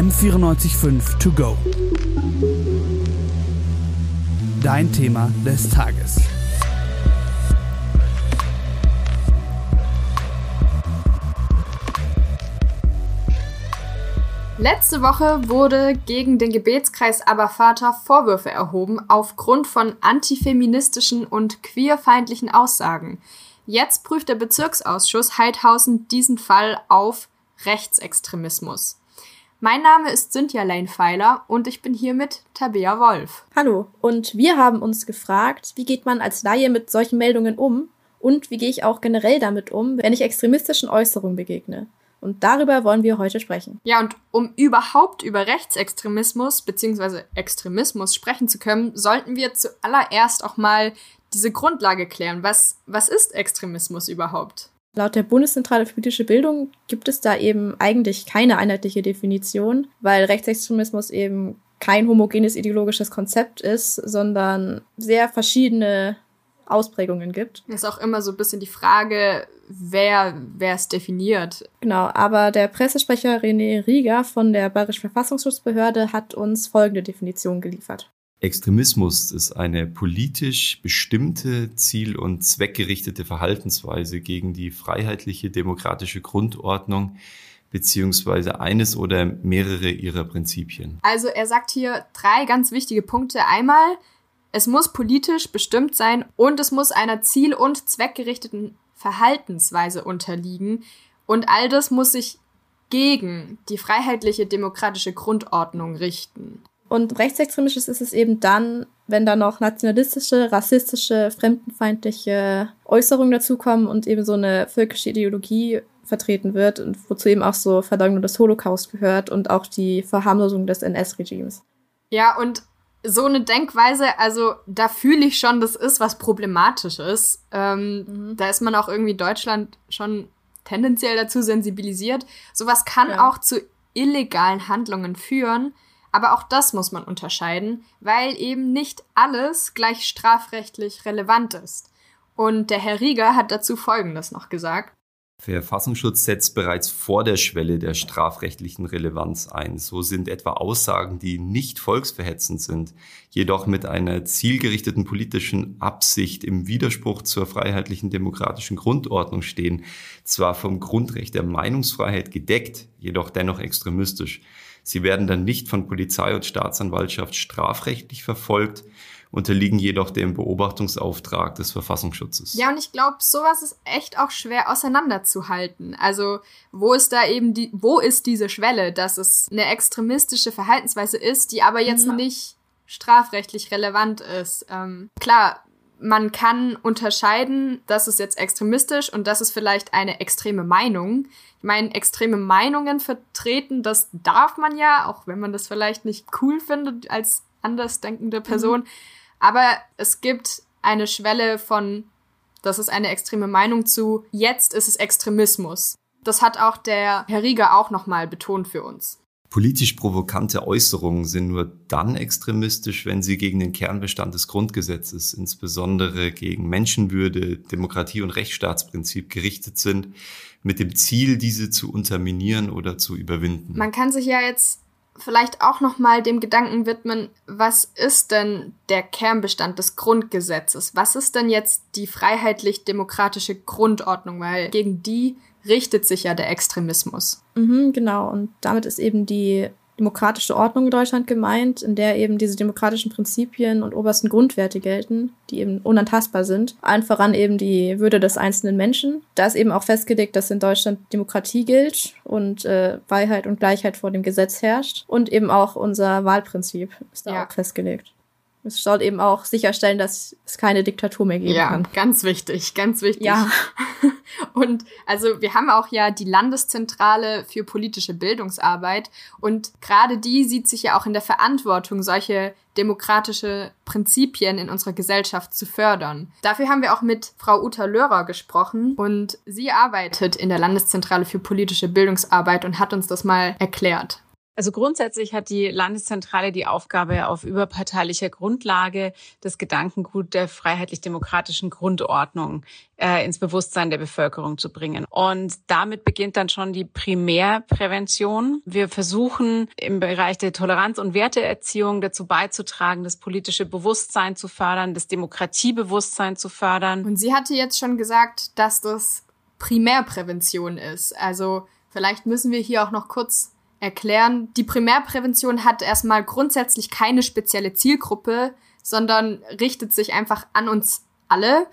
M945 To Go. Dein Thema des Tages. Letzte Woche wurde gegen den Gebetskreis Abervater Vorwürfe erhoben aufgrund von antifeministischen und queerfeindlichen Aussagen. Jetzt prüft der Bezirksausschuss Heidhausen diesen Fall auf Rechtsextremismus. Mein Name ist Cynthia Leinpfeiler und ich bin hier mit Tabea Wolf. Hallo, und wir haben uns gefragt, wie geht man als Laie mit solchen Meldungen um und wie gehe ich auch generell damit um, wenn ich extremistischen Äußerungen begegne. Und darüber wollen wir heute sprechen. Ja, und um überhaupt über Rechtsextremismus bzw. Extremismus sprechen zu können, sollten wir zuallererst auch mal diese Grundlage klären. Was, was ist Extremismus überhaupt? Laut der Bundeszentrale für politische Bildung gibt es da eben eigentlich keine einheitliche Definition, weil Rechtsextremismus eben kein homogenes ideologisches Konzept ist, sondern sehr verschiedene Ausprägungen gibt. Das ist auch immer so ein bisschen die Frage, wer wer es definiert. Genau, aber der Pressesprecher René Rieger von der Bayerischen Verfassungsschutzbehörde hat uns folgende Definition geliefert. Extremismus ist eine politisch bestimmte, ziel- und zweckgerichtete Verhaltensweise gegen die freiheitliche demokratische Grundordnung beziehungsweise eines oder mehrere ihrer Prinzipien. Also er sagt hier drei ganz wichtige Punkte. Einmal, es muss politisch bestimmt sein und es muss einer ziel- und zweckgerichteten Verhaltensweise unterliegen. Und all das muss sich gegen die freiheitliche demokratische Grundordnung richten. Und rechtsextremistisches ist es eben dann, wenn da noch nationalistische, rassistische, fremdenfeindliche Äußerungen dazukommen und eben so eine völkische Ideologie vertreten wird und wozu eben auch so Verleugnung des Holocaust gehört und auch die Verharmlosung des NS-Regimes. Ja, und so eine Denkweise, also da fühle ich schon, das ist was Problematisches. Ähm, mhm. Da ist man auch irgendwie Deutschland schon tendenziell dazu sensibilisiert. Sowas kann ja. auch zu illegalen Handlungen führen. Aber auch das muss man unterscheiden, weil eben nicht alles gleich strafrechtlich relevant ist. Und der Herr Rieger hat dazu Folgendes noch gesagt. Verfassungsschutz setzt bereits vor der Schwelle der strafrechtlichen Relevanz ein. So sind etwa Aussagen, die nicht volksverhetzend sind, jedoch mit einer zielgerichteten politischen Absicht im Widerspruch zur freiheitlichen demokratischen Grundordnung stehen, zwar vom Grundrecht der Meinungsfreiheit gedeckt, jedoch dennoch extremistisch. Sie werden dann nicht von Polizei und Staatsanwaltschaft strafrechtlich verfolgt, unterliegen jedoch dem Beobachtungsauftrag des Verfassungsschutzes. Ja, und ich glaube, sowas ist echt auch schwer auseinanderzuhalten. Also, wo ist da eben die, wo ist diese Schwelle, dass es eine extremistische Verhaltensweise ist, die aber jetzt ja. nicht strafrechtlich relevant ist? Ähm, klar, man kann unterscheiden, das ist jetzt extremistisch und das ist vielleicht eine extreme Meinung. Ich meine, extreme Meinungen vertreten, das darf man ja, auch wenn man das vielleicht nicht cool findet als andersdenkende Person. Mhm. Aber es gibt eine Schwelle von, das ist eine extreme Meinung zu, jetzt ist es Extremismus. Das hat auch der Herr Rieger auch nochmal betont für uns. Politisch provokante Äußerungen sind nur dann extremistisch, wenn sie gegen den Kernbestand des Grundgesetzes, insbesondere gegen Menschenwürde, Demokratie und Rechtsstaatsprinzip gerichtet sind, mit dem Ziel, diese zu unterminieren oder zu überwinden. Man kann sich ja jetzt vielleicht auch noch mal dem Gedanken widmen, was ist denn der Kernbestand des Grundgesetzes? Was ist denn jetzt die freiheitlich-demokratische Grundordnung? Weil gegen die richtet sich ja der Extremismus. Mhm, genau, und damit ist eben die demokratische Ordnung in Deutschland gemeint, in der eben diese demokratischen Prinzipien und obersten Grundwerte gelten, die eben unantastbar sind. Allen voran eben die Würde des einzelnen Menschen. Da ist eben auch festgelegt, dass in Deutschland Demokratie gilt und äh, Freiheit und Gleichheit vor dem Gesetz herrscht. Und eben auch unser Wahlprinzip ist da ja. auch festgelegt. Es soll eben auch sicherstellen, dass es keine Diktatur mehr geben ja, kann. Ja, ganz wichtig, ganz wichtig. Ja. Und also wir haben auch ja die Landeszentrale für politische Bildungsarbeit und gerade die sieht sich ja auch in der Verantwortung, solche demokratische Prinzipien in unserer Gesellschaft zu fördern. Dafür haben wir auch mit Frau Uta Löhrer gesprochen und sie arbeitet in der Landeszentrale für politische Bildungsarbeit und hat uns das mal erklärt. Also grundsätzlich hat die Landeszentrale die Aufgabe, auf überparteilicher Grundlage das Gedankengut der freiheitlich-demokratischen Grundordnung äh, ins Bewusstsein der Bevölkerung zu bringen. Und damit beginnt dann schon die Primärprävention. Wir versuchen im Bereich der Toleranz- und Werteerziehung dazu beizutragen, das politische Bewusstsein zu fördern, das Demokratiebewusstsein zu fördern. Und sie hatte jetzt schon gesagt, dass das Primärprävention ist. Also vielleicht müssen wir hier auch noch kurz erklären. Die Primärprävention hat erstmal grundsätzlich keine spezielle Zielgruppe, sondern richtet sich einfach an uns alle,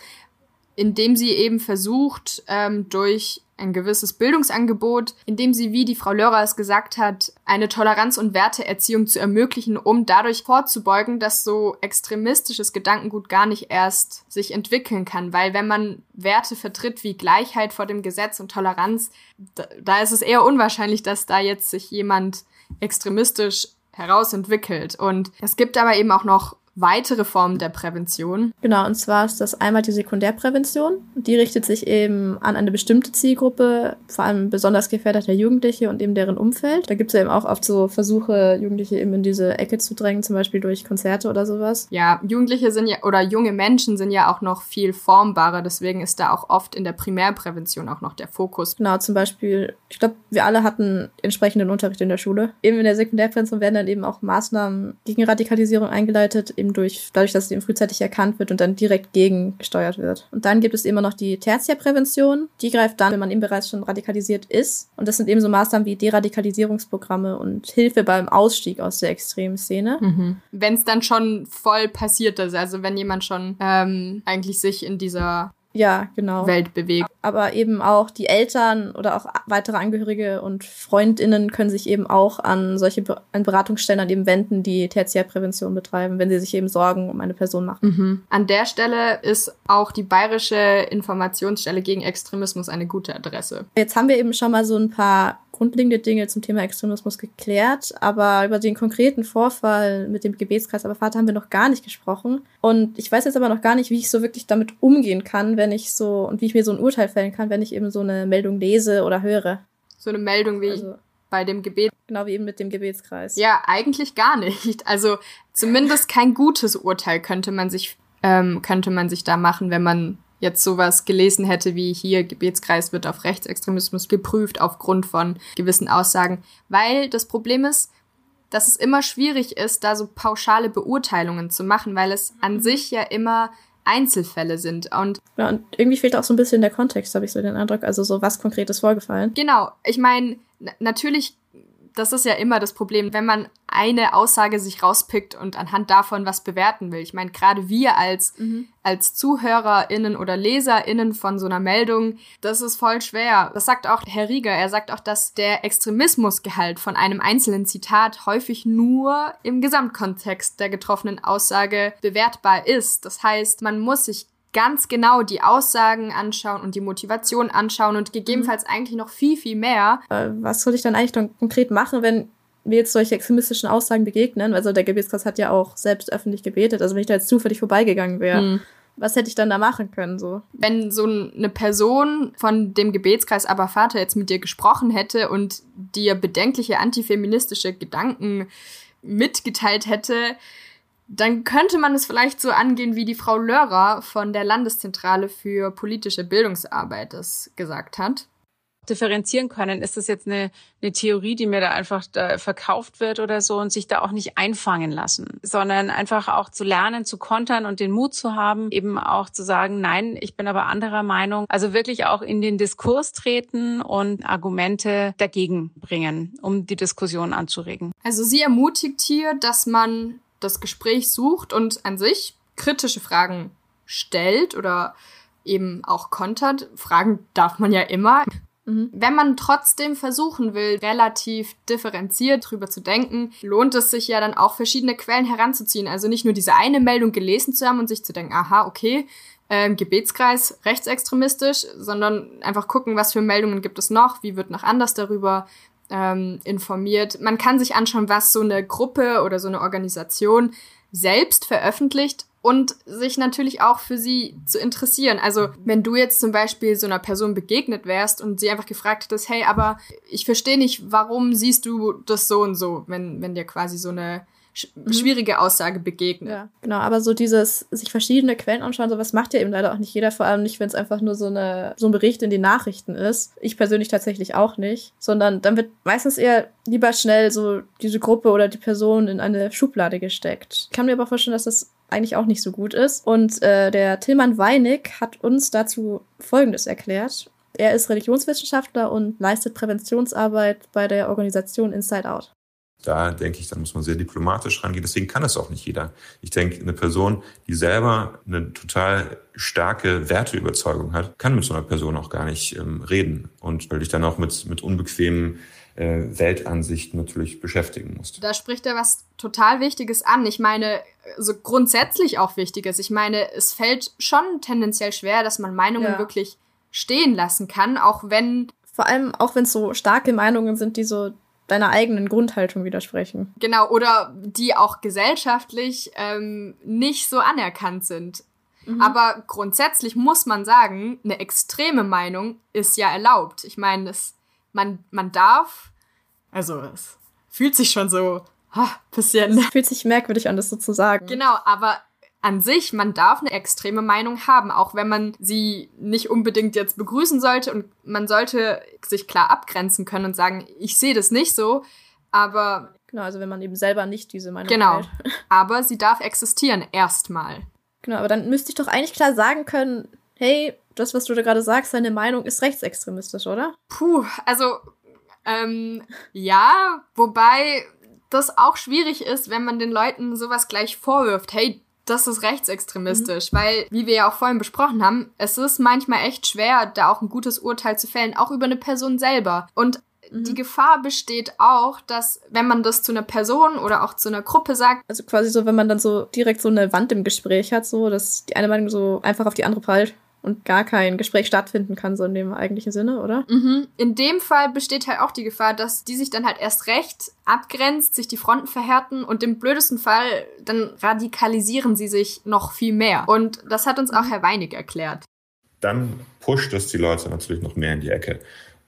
indem sie eben versucht, ähm, durch ein gewisses Bildungsangebot, indem sie, wie die Frau Lörer es gesagt hat, eine Toleranz- und Werteerziehung zu ermöglichen, um dadurch vorzubeugen, dass so extremistisches Gedankengut gar nicht erst sich entwickeln kann. Weil wenn man Werte vertritt wie Gleichheit vor dem Gesetz und Toleranz, da, da ist es eher unwahrscheinlich, dass da jetzt sich jemand extremistisch herausentwickelt. Und es gibt aber eben auch noch weitere Formen der Prävention. Genau, und zwar ist das einmal die Sekundärprävention. Die richtet sich eben an eine bestimmte Zielgruppe, vor allem besonders gefährdeter Jugendliche und eben deren Umfeld. Da gibt es ja eben auch oft so Versuche, Jugendliche eben in diese Ecke zu drängen, zum Beispiel durch Konzerte oder sowas. Ja, Jugendliche sind ja, oder junge Menschen sind ja auch noch viel formbarer, deswegen ist da auch oft in der Primärprävention auch noch der Fokus. Genau, zum Beispiel, ich glaube, wir alle hatten entsprechenden Unterricht in der Schule. Eben in der Sekundärprävention werden dann eben auch Maßnahmen gegen Radikalisierung eingeleitet, eben durch, dadurch, dass es eben frühzeitig erkannt wird und dann direkt gegengesteuert wird. Und dann gibt es immer noch die Tertiärprävention. Die greift dann, wenn man eben bereits schon radikalisiert ist. Und das sind eben so Maßnahmen wie Deradikalisierungsprogramme und Hilfe beim Ausstieg aus der extremen Szene. Mhm. Wenn es dann schon voll passiert ist, also wenn jemand schon ähm, eigentlich sich in dieser ja, genau. Welt bewegt. Aber eben auch die Eltern oder auch weitere Angehörige und Freundinnen können sich eben auch an solche Be an Beratungsstellen an eben wenden, die Tertiärprävention betreiben, wenn sie sich eben Sorgen um eine Person machen. Mhm. An der Stelle ist auch die Bayerische Informationsstelle gegen Extremismus eine gute Adresse. Jetzt haben wir eben schon mal so ein paar grundlegende Dinge zum Thema Extremismus geklärt, aber über den konkreten Vorfall mit dem Gebetskreis aber Vater haben wir noch gar nicht gesprochen. Und ich weiß jetzt aber noch gar nicht, wie ich so wirklich damit umgehen kann, wenn ich so und wie ich mir so ein Urteil fällen kann, wenn ich eben so eine Meldung lese oder höre. So eine Meldung wie also, bei dem Gebet. Genau wie eben mit dem Gebetskreis. Ja, eigentlich gar nicht. Also zumindest kein gutes Urteil könnte man sich ähm, könnte man sich da machen, wenn man jetzt sowas gelesen hätte wie hier Gebetskreis wird auf Rechtsextremismus geprüft aufgrund von gewissen Aussagen, weil das Problem ist, dass es immer schwierig ist, da so pauschale Beurteilungen zu machen, weil es an sich ja immer Einzelfälle sind. Und, ja, und irgendwie fehlt auch so ein bisschen der Kontext, habe ich so den Eindruck. Also so was Konkretes vorgefallen. Genau. Ich meine, natürlich das ist ja immer das Problem, wenn man eine Aussage sich rauspickt und anhand davon was bewerten will. Ich meine, gerade wir als, mhm. als ZuhörerInnen oder LeserInnen von so einer Meldung, das ist voll schwer. Das sagt auch Herr Rieger. Er sagt auch, dass der Extremismusgehalt von einem einzelnen Zitat häufig nur im Gesamtkontext der getroffenen Aussage bewertbar ist. Das heißt, man muss sich ganz genau die Aussagen anschauen und die Motivation anschauen und gegebenenfalls mhm. eigentlich noch viel, viel mehr. Äh, was soll ich dann eigentlich dann konkret machen, wenn mir jetzt solche extremistischen Aussagen begegnen? Also der Gebetskreis hat ja auch selbst öffentlich gebetet. Also wenn ich da jetzt zufällig vorbeigegangen wäre. Mhm. Was hätte ich dann da machen können, so? Wenn so eine Person von dem Gebetskreis Aber Vater jetzt mit dir gesprochen hätte und dir bedenkliche antifeministische Gedanken mitgeteilt hätte, dann könnte man es vielleicht so angehen, wie die Frau Lörrer von der Landeszentrale für politische Bildungsarbeit es gesagt hat. Differenzieren können, ist das jetzt eine, eine Theorie, die mir da einfach da verkauft wird oder so und sich da auch nicht einfangen lassen, sondern einfach auch zu lernen, zu kontern und den Mut zu haben, eben auch zu sagen, nein, ich bin aber anderer Meinung. Also wirklich auch in den Diskurs treten und Argumente dagegen bringen, um die Diskussion anzuregen. Also sie ermutigt hier, dass man das Gespräch sucht und an sich kritische Fragen stellt oder eben auch kontert. Fragen darf man ja immer. Mhm. Wenn man trotzdem versuchen will, relativ differenziert drüber zu denken, lohnt es sich ja dann auch verschiedene Quellen heranzuziehen. Also nicht nur diese eine Meldung gelesen zu haben und sich zu denken, aha, okay, ähm, Gebetskreis rechtsextremistisch, sondern einfach gucken, was für Meldungen gibt es noch, wie wird noch anders darüber ähm, informiert. Man kann sich anschauen, was so eine Gruppe oder so eine Organisation selbst veröffentlicht, und sich natürlich auch für sie zu interessieren. Also wenn du jetzt zum Beispiel so einer Person begegnet wärst und sie einfach gefragt hättest, hey, aber ich verstehe nicht, warum siehst du das so und so, wenn, wenn dir quasi so eine mhm. schwierige Aussage begegnet. Ja, genau, aber so dieses sich verschiedene Quellen anschauen, sowas macht ja eben leider auch nicht jeder, vor allem nicht, wenn es einfach nur so, eine, so ein Bericht in den Nachrichten ist. Ich persönlich tatsächlich auch nicht, sondern dann wird meistens eher lieber schnell so diese Gruppe oder die Person in eine Schublade gesteckt. Ich kann mir aber vorstellen, dass das eigentlich auch nicht so gut ist. Und äh, der Tillmann Weinig hat uns dazu Folgendes erklärt. Er ist Religionswissenschaftler und leistet Präventionsarbeit bei der Organisation Inside Out. Da denke ich, da muss man sehr diplomatisch rangehen. Deswegen kann es auch nicht jeder. Ich denke, eine Person, die selber eine total starke Werteüberzeugung hat, kann mit so einer Person auch gar nicht ähm, reden und weil ich dann auch mit, mit unbequemen äh, Weltansicht natürlich beschäftigen musste. Da spricht er was total Wichtiges an. Ich meine, so grundsätzlich auch Wichtiges. Ich meine, es fällt schon tendenziell schwer, dass man Meinungen ja. wirklich stehen lassen kann, auch wenn. Vor allem auch wenn es so starke Meinungen sind, die so deiner eigenen Grundhaltung widersprechen. Genau, oder die auch gesellschaftlich ähm, nicht so anerkannt sind. Mhm. Aber grundsätzlich muss man sagen, eine extreme Meinung ist ja erlaubt. Ich meine, man, man darf, also es fühlt sich schon so ha, bisschen. Es fühlt sich merkwürdig an, das so zu sagen. Genau, aber an sich, man darf eine extreme Meinung haben, auch wenn man sie nicht unbedingt jetzt begrüßen sollte und man sollte sich klar abgrenzen können und sagen, ich sehe das nicht so, aber Genau, also wenn man eben selber nicht diese Meinung Genau. Hat. Aber sie darf existieren erstmal. Genau, aber dann müsste ich doch eigentlich klar sagen können, hey, das, was du da gerade sagst, deine Meinung ist rechtsextremistisch, oder? Puh, also ähm, ja, wobei das auch schwierig ist, wenn man den Leuten sowas gleich vorwirft. Hey, das ist rechtsextremistisch, mhm. weil, wie wir ja auch vorhin besprochen haben, es ist manchmal echt schwer, da auch ein gutes Urteil zu fällen, auch über eine Person selber. Und mhm. die Gefahr besteht auch, dass wenn man das zu einer Person oder auch zu einer Gruppe sagt. Also quasi so, wenn man dann so direkt so eine Wand im Gespräch hat, so, dass die eine Meinung so einfach auf die andere prallt und gar kein Gespräch stattfinden kann, so in dem eigentlichen Sinne, oder? Mhm. In dem Fall besteht halt auch die Gefahr, dass die sich dann halt erst recht abgrenzt, sich die Fronten verhärten und im blödesten Fall dann radikalisieren sie sich noch viel mehr. Und das hat uns auch Herr Weinig erklärt. Dann pusht es die Leute natürlich noch mehr in die Ecke.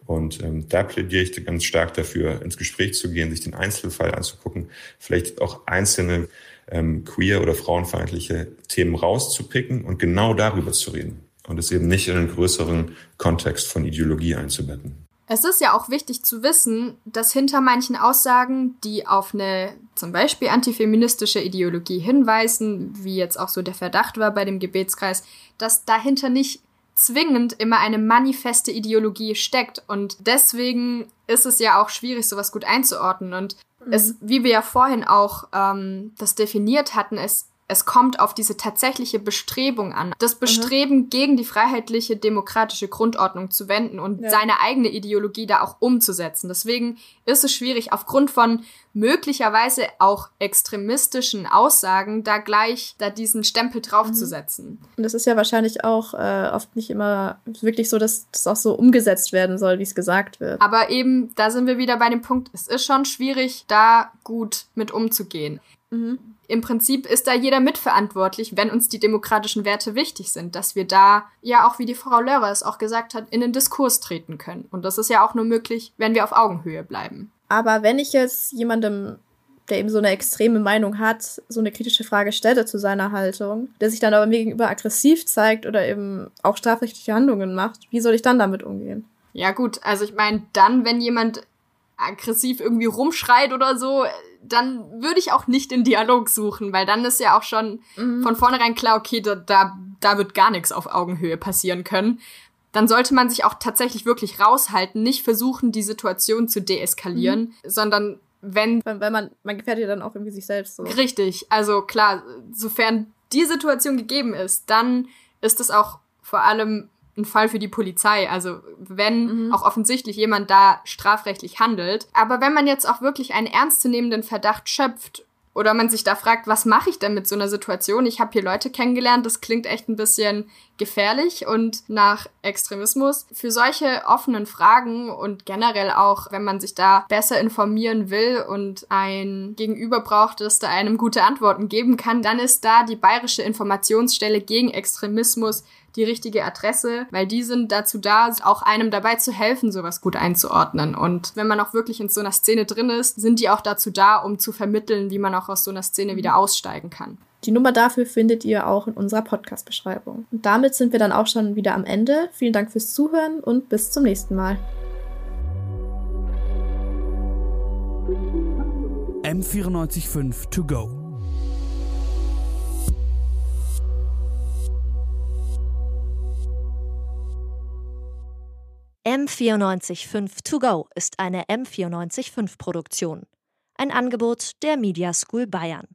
Und ähm, da plädiere ich ganz stark dafür, ins Gespräch zu gehen, sich den Einzelfall anzugucken, vielleicht auch einzelne ähm, queer- oder frauenfeindliche Themen rauszupicken und genau darüber zu reden und es eben nicht in einen größeren Kontext von Ideologie einzubetten. Es ist ja auch wichtig zu wissen, dass hinter manchen Aussagen, die auf eine zum Beispiel antifeministische Ideologie hinweisen, wie jetzt auch so der Verdacht war bei dem Gebetskreis, dass dahinter nicht zwingend immer eine manifeste Ideologie steckt. Und deswegen ist es ja auch schwierig, sowas gut einzuordnen. Und mhm. es, wie wir ja vorhin auch ähm, das definiert hatten, es es kommt auf diese tatsächliche Bestrebung an. Das. Bestreben, mhm. gegen die freiheitliche demokratische Grundordnung zu wenden und ja. seine eigene Ideologie da auch umzusetzen. Deswegen ist es schwierig, aufgrund von möglicherweise auch extremistischen Aussagen da gleich da diesen Stempel draufzusetzen. Mhm. Und das ist ja wahrscheinlich auch äh, oft nicht immer wirklich so, dass das auch so umgesetzt werden soll, wie es gesagt wird. Aber eben, da sind wir wieder bei dem Punkt, es ist schon schwierig, da gut mit umzugehen. Mhm im Prinzip ist da jeder mitverantwortlich, wenn uns die demokratischen Werte wichtig sind, dass wir da ja auch, wie die Frau Lörrer es auch gesagt hat, in den Diskurs treten können. Und das ist ja auch nur möglich, wenn wir auf Augenhöhe bleiben. Aber wenn ich jetzt jemandem der eben so eine extreme Meinung hat, so eine kritische Frage stelle zu seiner Haltung, der sich dann aber mir gegenüber aggressiv zeigt oder eben auch strafrechtliche Handlungen macht, wie soll ich dann damit umgehen? Ja gut, also ich meine, dann, wenn jemand aggressiv irgendwie rumschreit oder so, dann würde ich auch nicht den Dialog suchen, weil dann ist ja auch schon mhm. von vornherein klar, okay, da, da, da wird gar nichts auf Augenhöhe passieren können. Dann sollte man sich auch tatsächlich wirklich raushalten, nicht versuchen, die Situation zu deeskalieren, mhm. sondern wenn. Weil man, man gefährdet ja dann auch irgendwie sich selbst so. Richtig. Also klar, sofern die Situation gegeben ist, dann ist es auch vor allem ein Fall für die Polizei. Also wenn mhm. auch offensichtlich jemand da strafrechtlich handelt. Aber wenn man jetzt auch wirklich einen ernstzunehmenden Verdacht schöpft oder man sich da fragt, was mache ich denn mit so einer Situation? Ich habe hier Leute kennengelernt, das klingt echt ein bisschen gefährlich und nach Extremismus. Für solche offenen Fragen und generell auch, wenn man sich da besser informieren will und ein Gegenüber braucht, das da einem gute Antworten geben kann, dann ist da die Bayerische Informationsstelle gegen Extremismus die richtige Adresse, weil die sind dazu da, auch einem dabei zu helfen, sowas gut einzuordnen. Und wenn man auch wirklich in so einer Szene drin ist, sind die auch dazu da, um zu vermitteln, wie man auch aus so einer Szene wieder aussteigen kann. Die Nummer dafür findet ihr auch in unserer Podcast-Beschreibung. Und damit sind wir dann auch schon wieder am Ende. Vielen Dank fürs Zuhören und bis zum nächsten Mal. M945 to go. M945 to go ist eine M945 Produktion. Ein Angebot der Media School Bayern.